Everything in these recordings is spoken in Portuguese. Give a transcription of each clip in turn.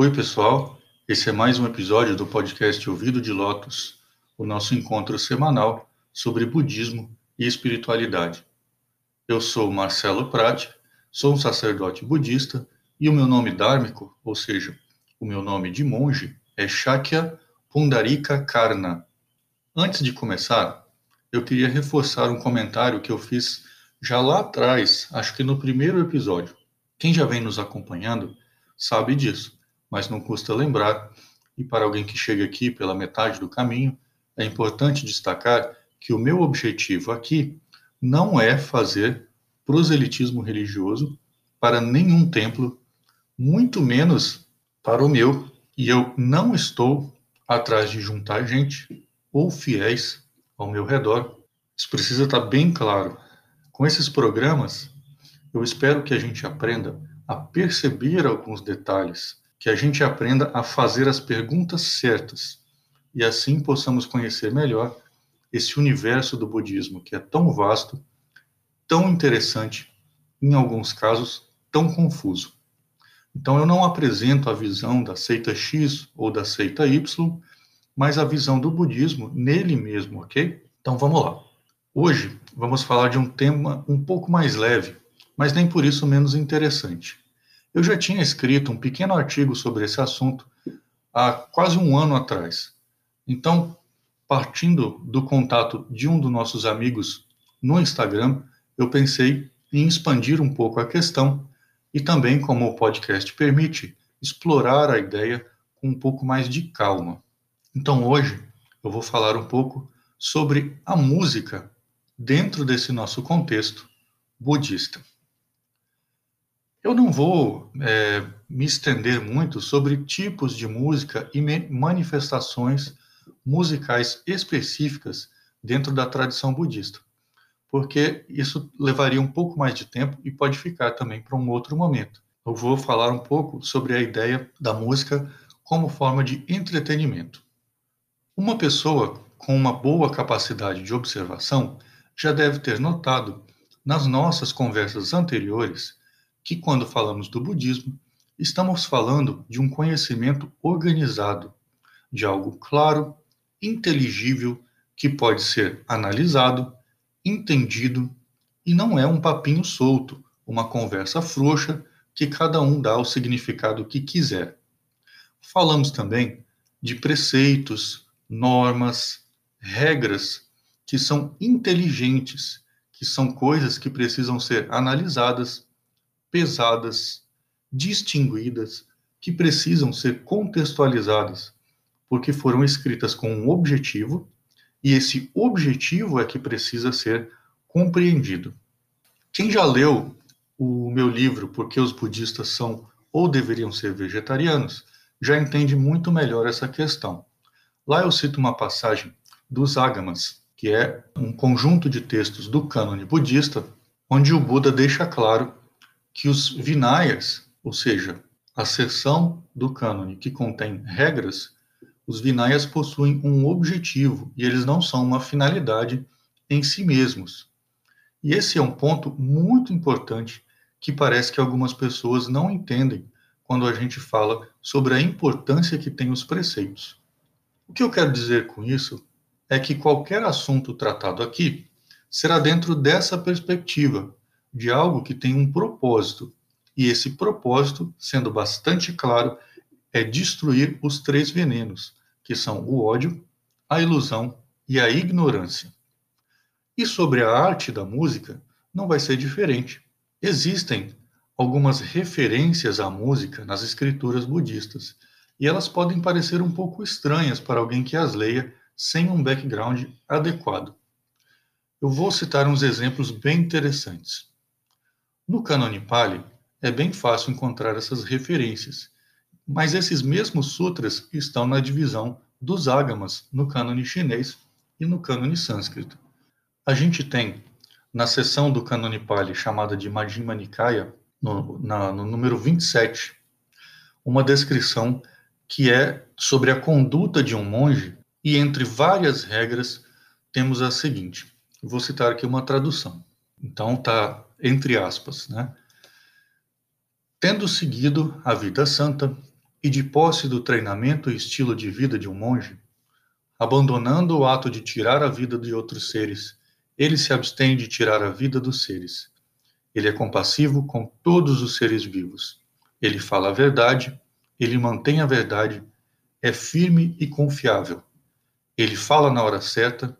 Oi, pessoal. Esse é mais um episódio do podcast Ouvido de Lotus, o nosso encontro semanal sobre budismo e espiritualidade. Eu sou Marcelo Prati, sou um sacerdote budista e o meu nome dármico, ou seja, o meu nome de monge, é Shakya Pundarika Karna. Antes de começar, eu queria reforçar um comentário que eu fiz já lá atrás, acho que no primeiro episódio. Quem já vem nos acompanhando sabe disso mas não custa lembrar, e para alguém que chega aqui pela metade do caminho, é importante destacar que o meu objetivo aqui não é fazer proselitismo religioso para nenhum templo, muito menos para o meu, e eu não estou atrás de juntar gente ou fiéis ao meu redor. Isso precisa estar bem claro. Com esses programas, eu espero que a gente aprenda a perceber alguns detalhes que a gente aprenda a fazer as perguntas certas e assim possamos conhecer melhor esse universo do budismo que é tão vasto, tão interessante, em alguns casos tão confuso. Então eu não apresento a visão da seita X ou da seita Y, mas a visão do budismo nele mesmo, ok? Então vamos lá. Hoje vamos falar de um tema um pouco mais leve, mas nem por isso menos interessante. Eu já tinha escrito um pequeno artigo sobre esse assunto há quase um ano atrás. Então, partindo do contato de um dos nossos amigos no Instagram, eu pensei em expandir um pouco a questão e também, como o podcast permite, explorar a ideia com um pouco mais de calma. Então, hoje, eu vou falar um pouco sobre a música dentro desse nosso contexto budista. Eu não vou é, me estender muito sobre tipos de música e manifestações musicais específicas dentro da tradição budista, porque isso levaria um pouco mais de tempo e pode ficar também para um outro momento. Eu vou falar um pouco sobre a ideia da música como forma de entretenimento. Uma pessoa com uma boa capacidade de observação já deve ter notado nas nossas conversas anteriores que, quando falamos do budismo, estamos falando de um conhecimento organizado, de algo claro, inteligível, que pode ser analisado, entendido e não é um papinho solto, uma conversa frouxa que cada um dá o significado que quiser. Falamos também de preceitos, normas, regras que são inteligentes, que são coisas que precisam ser analisadas, pesadas, distinguidas, que precisam ser contextualizadas, porque foram escritas com um objetivo, e esse objetivo é que precisa ser compreendido. Quem já leu o meu livro Porque os Budistas São ou Deveriam Ser Vegetarianos, já entende muito melhor essa questão. Lá eu cito uma passagem dos Agamas, que é um conjunto de textos do cânone budista, onde o Buda deixa claro que os vinayas, ou seja, a seção do cânone que contém regras, os vinayas possuem um objetivo e eles não são uma finalidade em si mesmos. E esse é um ponto muito importante que parece que algumas pessoas não entendem quando a gente fala sobre a importância que tem os preceitos. O que eu quero dizer com isso é que qualquer assunto tratado aqui será dentro dessa perspectiva, de algo que tem um propósito. E esse propósito, sendo bastante claro, é destruir os três venenos, que são o ódio, a ilusão e a ignorância. E sobre a arte da música, não vai ser diferente. Existem algumas referências à música nas escrituras budistas, e elas podem parecer um pouco estranhas para alguém que as leia sem um background adequado. Eu vou citar uns exemplos bem interessantes. No Cânone Pali, é bem fácil encontrar essas referências, mas esses mesmos sutras estão na divisão dos ágamas no cânone chinês e no cânone sânscrito. A gente tem, na seção do cânone Pali chamada de Majjhima Nikaya, no, na, no número 27, uma descrição que é sobre a conduta de um monge e entre várias regras temos a seguinte. vou citar aqui uma tradução. Então tá entre aspas, né? Tendo seguido a vida santa, e de posse do treinamento e estilo de vida de um monge, abandonando o ato de tirar a vida de outros seres, ele se abstém de tirar a vida dos seres. Ele é compassivo com todos os seres vivos. Ele fala a verdade, ele mantém a verdade, é firme e confiável. Ele fala na hora certa,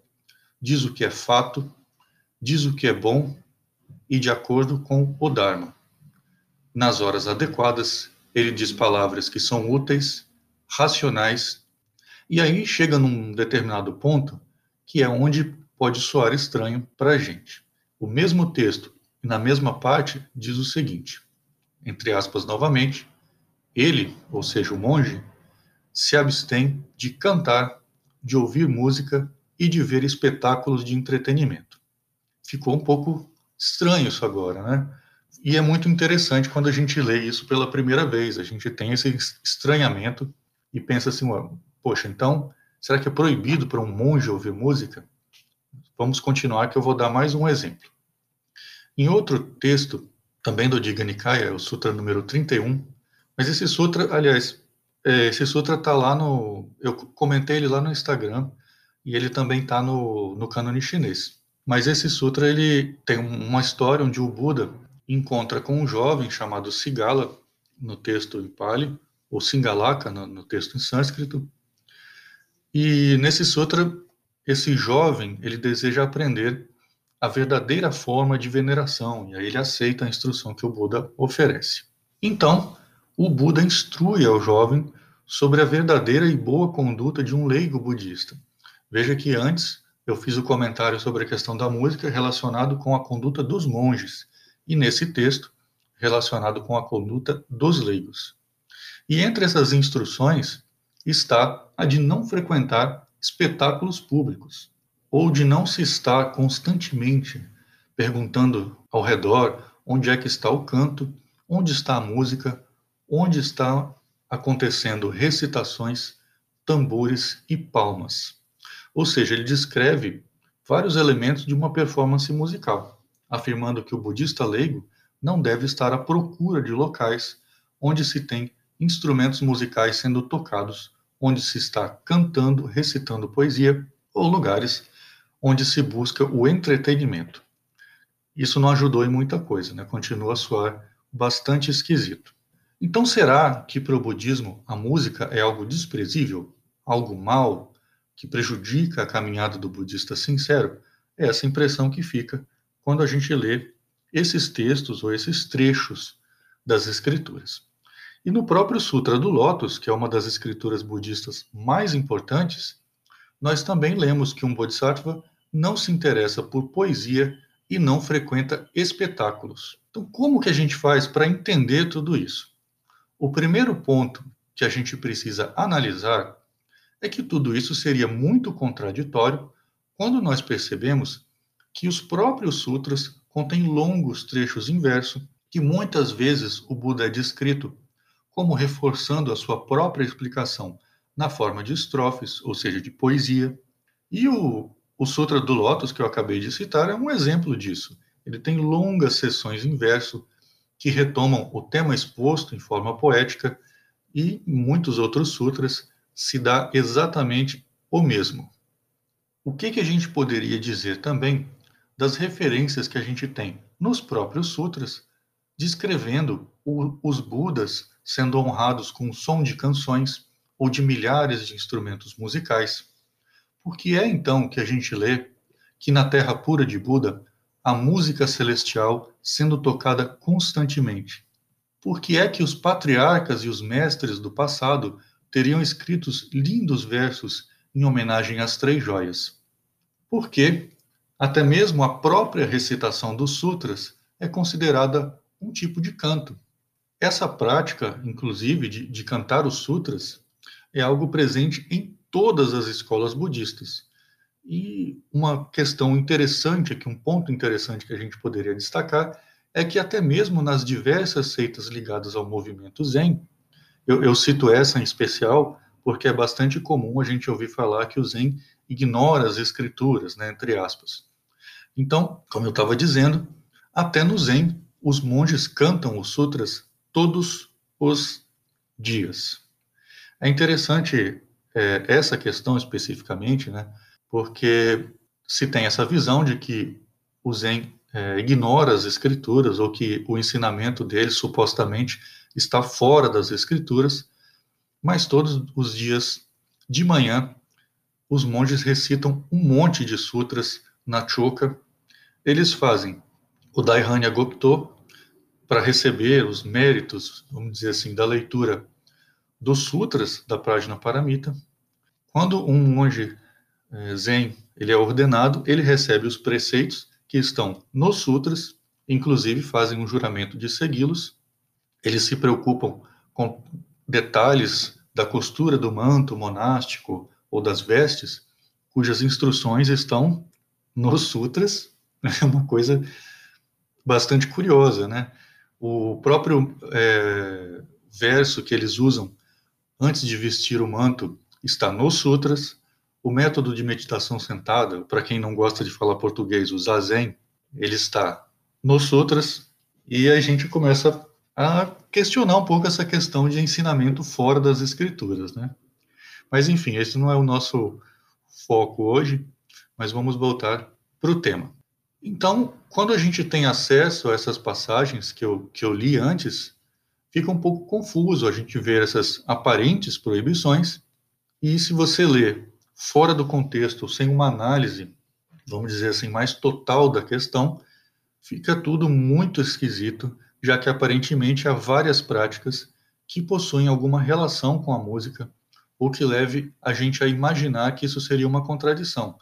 diz o que é fato, diz o que é bom e de acordo com o Dharma. Nas horas adequadas, ele diz palavras que são úteis, racionais, e aí chega num determinado ponto que é onde pode soar estranho para a gente. O mesmo texto, na mesma parte, diz o seguinte: entre aspas novamente, ele, ou seja, o monge, se abstém de cantar, de ouvir música e de ver espetáculos de entretenimento. Ficou um pouco estranho isso agora, né? E é muito interessante quando a gente lê isso pela primeira vez. A gente tem esse estranhamento e pensa assim: poxa, então, será que é proibido para um monge ouvir música? Vamos continuar, que eu vou dar mais um exemplo. Em outro texto, também do Diga Nikaya, o Sutra número 31, mas esse Sutra, aliás, é, esse Sutra está lá no. Eu comentei ele lá no Instagram e ele também está no, no cânone chinês. Mas esse Sutra ele tem uma história onde o Buda encontra com um jovem chamado Sigala, no texto em Pali, ou Singalaka, no, no texto em sânscrito. E nesse Sutra, esse jovem ele deseja aprender a verdadeira forma de veneração, e aí ele aceita a instrução que o Buda oferece. Então, o Buda instrui ao jovem sobre a verdadeira e boa conduta de um leigo budista. Veja que antes eu fiz o comentário sobre a questão da música relacionado com a conduta dos monges, e nesse texto, relacionado com a conduta dos leigos. E entre essas instruções está a de não frequentar espetáculos públicos, ou de não se estar constantemente perguntando ao redor onde é que está o canto, onde está a música, onde está acontecendo recitações, tambores e palmas. Ou seja, ele descreve vários elementos de uma performance musical afirmando que o budista leigo não deve estar à procura de locais onde se tem instrumentos musicais sendo tocados, onde se está cantando, recitando poesia, ou lugares onde se busca o entretenimento. Isso não ajudou em muita coisa, né? continua a soar bastante esquisito. Então, será que para o budismo a música é algo desprezível, algo mal, que prejudica a caminhada do budista sincero? É essa impressão que fica quando a gente lê esses textos ou esses trechos das escrituras. E no próprio Sutra do Lótus, que é uma das escrituras budistas mais importantes, nós também lemos que um bodhisattva não se interessa por poesia e não frequenta espetáculos. Então, como que a gente faz para entender tudo isso? O primeiro ponto que a gente precisa analisar é que tudo isso seria muito contraditório quando nós percebemos que os próprios sutras contêm longos trechos em verso, que muitas vezes o Buda é descrito como reforçando a sua própria explicação na forma de estrofes, ou seja, de poesia. E o, o Sutra do Lótus, que eu acabei de citar, é um exemplo disso. Ele tem longas sessões em verso que retomam o tema exposto em forma poética e muitos outros sutras se dá exatamente o mesmo. O que, que a gente poderia dizer também das referências que a gente tem nos próprios sutras, descrevendo o, os Budas sendo honrados com o som de canções ou de milhares de instrumentos musicais. Por que é então que a gente lê que na terra pura de Buda a música celestial sendo tocada constantemente? Por que é que os patriarcas e os mestres do passado teriam escritos lindos versos em homenagem às três joias? Porque até mesmo a própria recitação dos sutras é considerada um tipo de canto. Essa prática, inclusive, de, de cantar os sutras, é algo presente em todas as escolas budistas. E uma questão interessante, aqui um ponto interessante que a gente poderia destacar, é que até mesmo nas diversas seitas ligadas ao movimento Zen, eu, eu cito essa em especial porque é bastante comum a gente ouvir falar que o Zen ignora as escrituras, né, entre aspas. Então, como eu estava dizendo, até no Zen, os monges cantam os sutras todos os dias. É interessante é, essa questão especificamente, né? Porque se tem essa visão de que o Zen é, ignora as escrituras ou que o ensinamento dele supostamente está fora das escrituras, mas todos os dias de manhã os monges recitam um monte de sutras na choka. Eles fazem o Daihanya Gopto para receber os méritos, vamos dizer assim, da leitura dos sutras da Prajna Paramita. Quando um monge é, Zen ele é ordenado, ele recebe os preceitos que estão nos sutras, inclusive fazem um juramento de segui-los. Eles se preocupam com detalhes da costura do manto monástico ou das vestes, cujas instruções estão nos sutras. É uma coisa bastante curiosa, né? O próprio é, verso que eles usam antes de vestir o manto está nos sutras. O método de meditação sentada, para quem não gosta de falar português, o zazen, ele está nos sutras e a gente começa a questionar um pouco essa questão de ensinamento fora das escrituras, né? Mas enfim, esse não é o nosso foco hoje, mas vamos voltar para o tema. Então, quando a gente tem acesso a essas passagens que eu, que eu li antes, fica um pouco confuso a gente ver essas aparentes proibições, e se você lê fora do contexto, sem uma análise, vamos dizer assim, mais total da questão, fica tudo muito esquisito, já que aparentemente há várias práticas que possuem alguma relação com a música, ou que leve a gente a imaginar que isso seria uma contradição.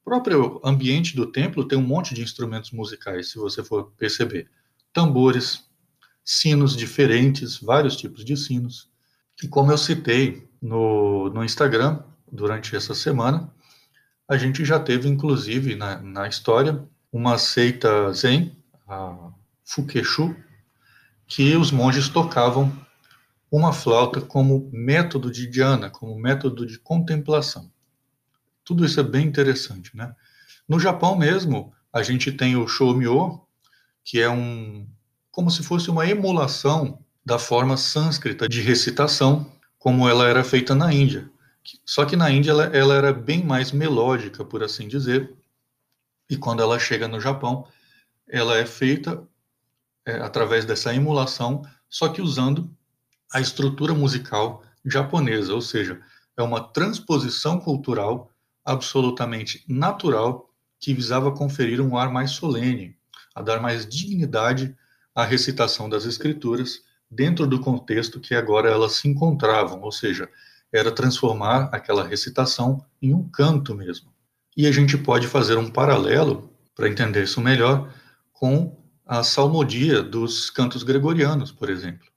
O próprio ambiente do templo tem um monte de instrumentos musicais, se você for perceber. Tambores, sinos diferentes, vários tipos de sinos. E como eu citei no, no Instagram, durante essa semana. A gente já teve, inclusive, na, na história, uma seita zen, a Fukeshu, que os monges tocavam uma flauta como método de dhyana, como método de contemplação. Tudo isso é bem interessante, né? No Japão mesmo, a gente tem o shomyo, que é um como se fosse uma emulação da forma sânscrita de recitação, como ela era feita na Índia. Só que na Índia ela, ela era bem mais melódica, por assim dizer, e quando ela chega no Japão, ela é feita é, através dessa emulação, só que usando a estrutura musical japonesa, ou seja, é uma transposição cultural absolutamente natural que visava conferir um ar mais solene, a dar mais dignidade à recitação das escrituras dentro do contexto que agora elas se encontravam, ou seja, era transformar aquela recitação em um canto mesmo. E a gente pode fazer um paralelo, para entender isso melhor, com a salmodia dos cantos gregorianos, por exemplo.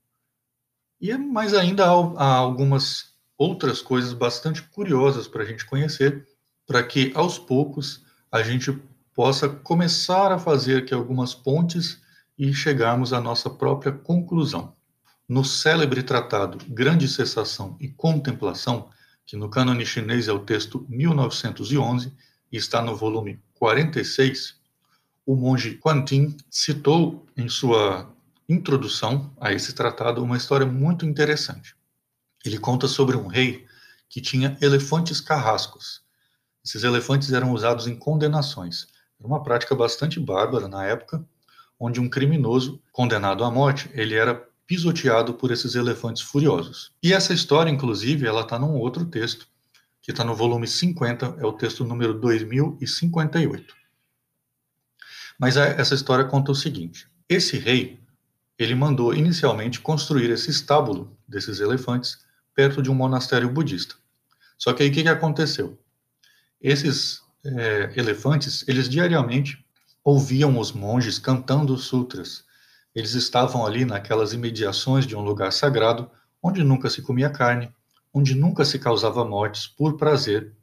E é mais ainda há algumas outras coisas bastante curiosas para a gente conhecer, para que aos poucos a gente possa começar a fazer aqui algumas pontes e chegarmos à nossa própria conclusão no célebre tratado Grande Cessação e Contemplação, que no cânone chinês é o texto 1911 e está no volume 46, o monge Quantin citou em sua introdução a esse tratado uma história muito interessante. Ele conta sobre um rei que tinha elefantes carrascos. Esses elefantes eram usados em condenações. Era uma prática bastante bárbara na época, onde um criminoso condenado à morte, ele era pisoteado por esses elefantes furiosos. E essa história, inclusive, ela está num outro texto, que está no volume 50, é o texto número 2058. Mas essa história conta o seguinte: esse rei, ele mandou inicialmente construir esse estábulo desses elefantes perto de um monastério budista. Só que aí o que, que aconteceu? Esses é, elefantes, eles diariamente ouviam os monges cantando sutras eles estavam ali naquelas imediações de um lugar sagrado, onde nunca se comia carne, onde nunca se causava mortes por prazer.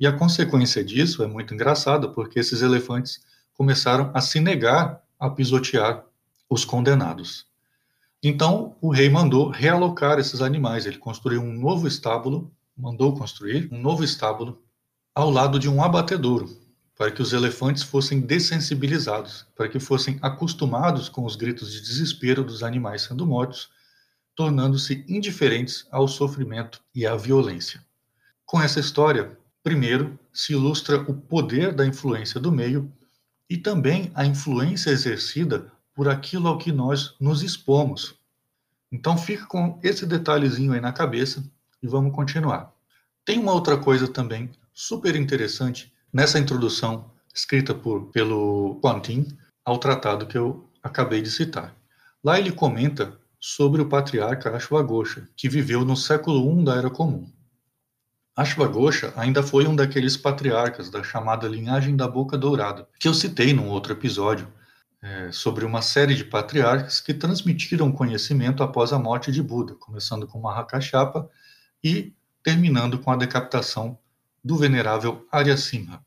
E a consequência disso é muito engraçada, porque esses elefantes começaram a se negar a pisotear os condenados. Então, o rei mandou realocar esses animais. Ele construiu um novo estábulo, mandou construir um novo estábulo ao lado de um abatedouro, para que os elefantes fossem dessensibilizados, para que fossem acostumados com os gritos de desespero dos animais sendo mortos, tornando-se indiferentes ao sofrimento e à violência. Com essa história, primeiro se ilustra o poder da influência do meio e também a influência exercida por aquilo ao que nós nos expomos. Então fica com esse detalhezinho aí na cabeça e vamos continuar. Tem uma outra coisa também super interessante nessa introdução escrita por, pelo Quantin ao tratado que eu acabei de citar. Lá ele comenta sobre o patriarca Ashwagosha, que viveu no século I da Era Comum. Ashwagosha ainda foi um daqueles patriarcas da chamada linhagem da Boca Dourada, que eu citei num outro episódio, é, sobre uma série de patriarcas que transmitiram conhecimento após a morte de Buda, começando com Mahakashapa e terminando com a decapitação do venerável Arya Simha.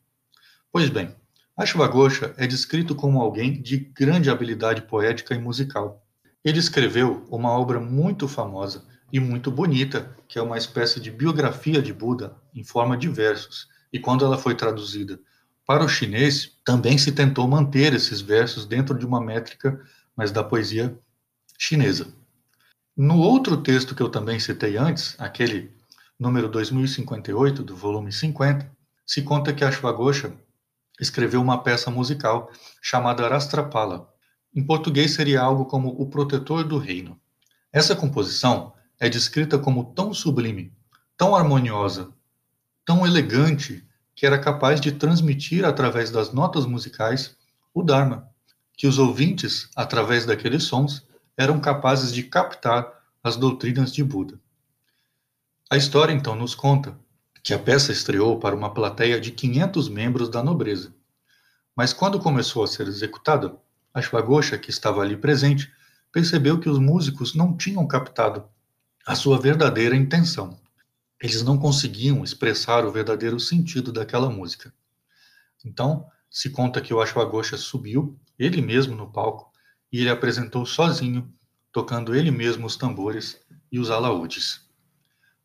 Pois bem, Ashwagosha é descrito como alguém de grande habilidade poética e musical, ele escreveu uma obra muito famosa e muito bonita, que é uma espécie de biografia de Buda em forma de versos. E quando ela foi traduzida para o chinês, também se tentou manter esses versos dentro de uma métrica, mas da poesia chinesa. No outro texto que eu também citei antes, aquele número 2058 do volume 50, se conta que Ashwagosha escreveu uma peça musical chamada Rastrapala, em português seria algo como o protetor do reino. Essa composição é descrita como tão sublime, tão harmoniosa, tão elegante, que era capaz de transmitir através das notas musicais o Dharma, que os ouvintes, através daqueles sons, eram capazes de captar as doutrinas de Buda. A história então nos conta que a peça estreou para uma plateia de 500 membros da nobreza. Mas quando começou a ser executada, Ashwagosha, que estava ali presente, percebeu que os músicos não tinham captado a sua verdadeira intenção. Eles não conseguiam expressar o verdadeiro sentido daquela música. Então, se conta que o Ashwagosha subiu, ele mesmo no palco, e ele apresentou sozinho, tocando ele mesmo os tambores e os alaúdes.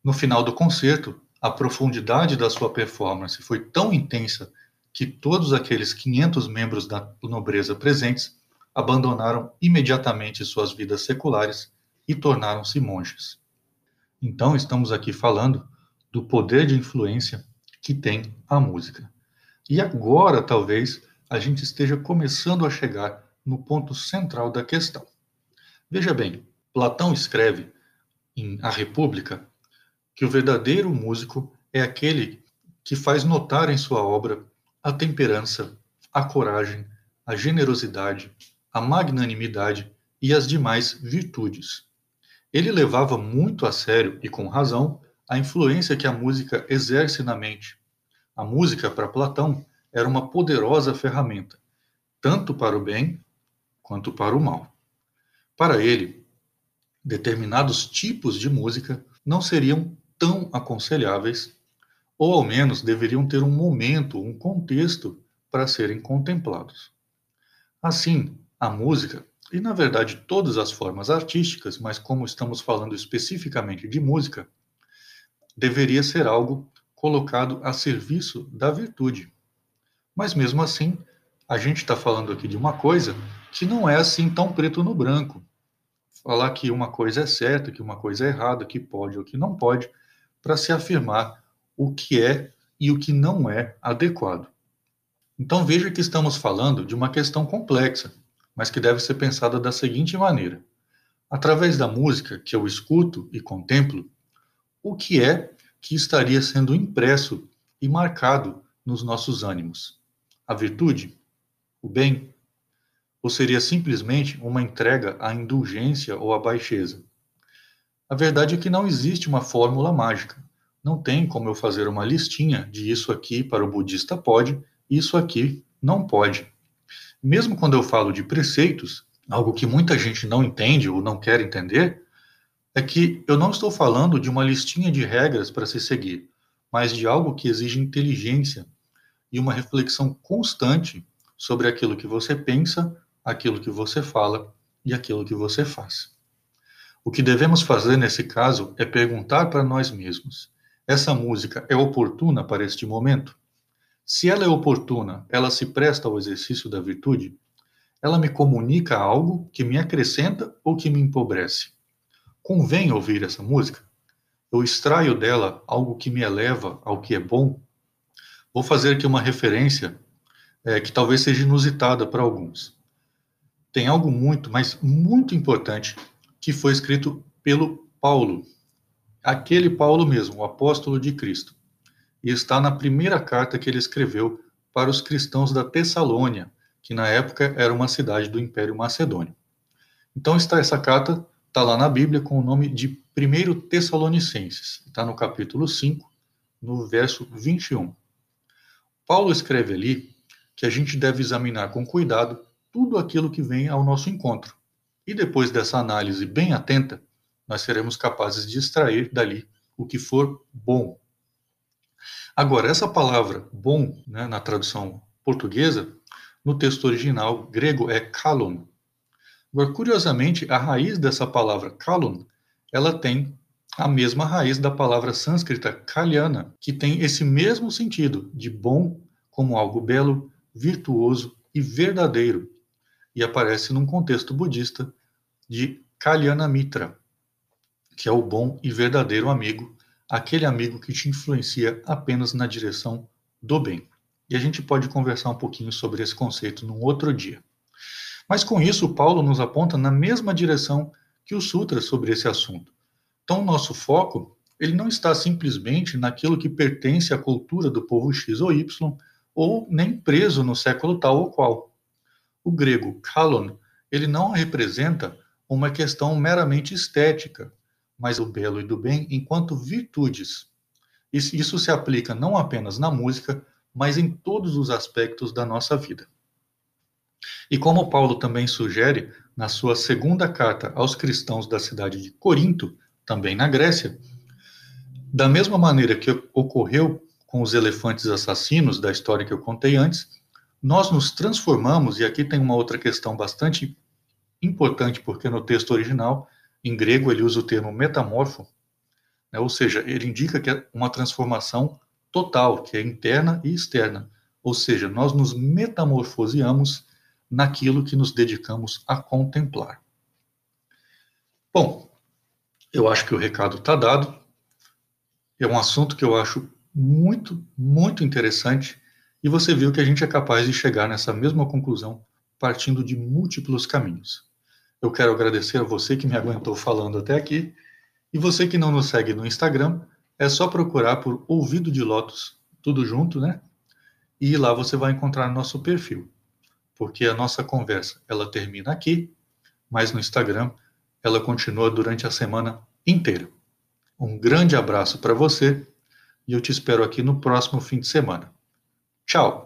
No final do concerto, a profundidade da sua performance foi tão intensa que todos aqueles 500 membros da nobreza presentes abandonaram imediatamente suas vidas seculares e tornaram-se monges. Então, estamos aqui falando do poder de influência que tem a música. E agora, talvez, a gente esteja começando a chegar no ponto central da questão. Veja bem, Platão escreve em A República que o verdadeiro músico é aquele que faz notar em sua obra a temperança, a coragem, a generosidade, a magnanimidade e as demais virtudes. Ele levava muito a sério e com razão a influência que a música exerce na mente. A música, para Platão, era uma poderosa ferramenta, tanto para o bem quanto para o mal. Para ele, determinados tipos de música não seriam tão aconselháveis ou ao menos deveriam ter um momento, um contexto para serem contemplados. Assim, a música, e na verdade todas as formas artísticas, mas como estamos falando especificamente de música, deveria ser algo colocado a serviço da virtude. Mas mesmo assim, a gente está falando aqui de uma coisa que não é assim tão preto no branco. Falar que uma coisa é certa, que uma coisa é errada, que pode ou que não pode, para se afirmar o que é e o que não é adequado. Então veja que estamos falando de uma questão complexa, mas que deve ser pensada da seguinte maneira: através da música que eu escuto e contemplo, o que é que estaria sendo impresso e marcado nos nossos ânimos? A virtude? O bem? Ou seria simplesmente uma entrega à indulgência ou à baixeza? A verdade é que não existe uma fórmula mágica. Não tem como eu fazer uma listinha de isso aqui para o budista pode, isso aqui não pode. Mesmo quando eu falo de preceitos, algo que muita gente não entende ou não quer entender, é que eu não estou falando de uma listinha de regras para se seguir, mas de algo que exige inteligência e uma reflexão constante sobre aquilo que você pensa, aquilo que você fala e aquilo que você faz. O que devemos fazer nesse caso é perguntar para nós mesmos: essa música é oportuna para este momento? Se ela é oportuna, ela se presta ao exercício da virtude? Ela me comunica algo que me acrescenta ou que me empobrece? convém ouvir essa música? Eu extraio dela algo que me eleva ao que é bom? Vou fazer aqui uma referência é, que talvez seja inusitada para alguns. Tem algo muito, mas muito importante que foi escrito pelo Paulo, aquele Paulo mesmo, o apóstolo de Cristo. E está na primeira carta que ele escreveu para os cristãos da Tessalônia, que na época era uma cidade do Império Macedônio. Então está essa carta, está lá na Bíblia com o nome de 1 Tessalonicenses, está no capítulo 5, no verso 21. Paulo escreve ali que a gente deve examinar com cuidado tudo aquilo que vem ao nosso encontro. E depois dessa análise bem atenta, nós seremos capazes de extrair dali o que for bom. Agora, essa palavra bom, né, na tradução portuguesa, no texto original grego é kalon. Agora, curiosamente, a raiz dessa palavra kalon, ela tem a mesma raiz da palavra sânscrita kalyana, que tem esse mesmo sentido de bom como algo belo, virtuoso e verdadeiro, e aparece num contexto budista de Kalyana Mitra, que é o bom e verdadeiro amigo, aquele amigo que te influencia apenas na direção do bem. E a gente pode conversar um pouquinho sobre esse conceito num outro dia. Mas com isso, Paulo nos aponta na mesma direção que o Sutra sobre esse assunto. Então, nosso foco, ele não está simplesmente naquilo que pertence à cultura do povo X ou Y, ou nem preso no século tal ou qual. O grego kalon, ele não representa uma questão meramente estética, mas do belo e do bem enquanto virtudes. Isso se aplica não apenas na música, mas em todos os aspectos da nossa vida. E como Paulo também sugere na sua segunda carta aos cristãos da cidade de Corinto, também na Grécia, da mesma maneira que ocorreu com os elefantes assassinos da história que eu contei antes, nós nos transformamos, e aqui tem uma outra questão bastante importante, porque no texto original em grego, ele usa o termo metamorfo, né, ou seja, ele indica que é uma transformação total, que é interna e externa. Ou seja, nós nos metamorfoseamos naquilo que nos dedicamos a contemplar. Bom, eu acho que o recado está dado. É um assunto que eu acho muito, muito interessante. E você viu que a gente é capaz de chegar nessa mesma conclusão partindo de múltiplos caminhos. Eu quero agradecer a você que me aguentou falando até aqui. E você que não nos segue no Instagram, é só procurar por Ouvido de Lotus, tudo junto, né? E lá você vai encontrar nosso perfil. Porque a nossa conversa, ela termina aqui, mas no Instagram ela continua durante a semana inteira. Um grande abraço para você e eu te espero aqui no próximo fim de semana. Tchau!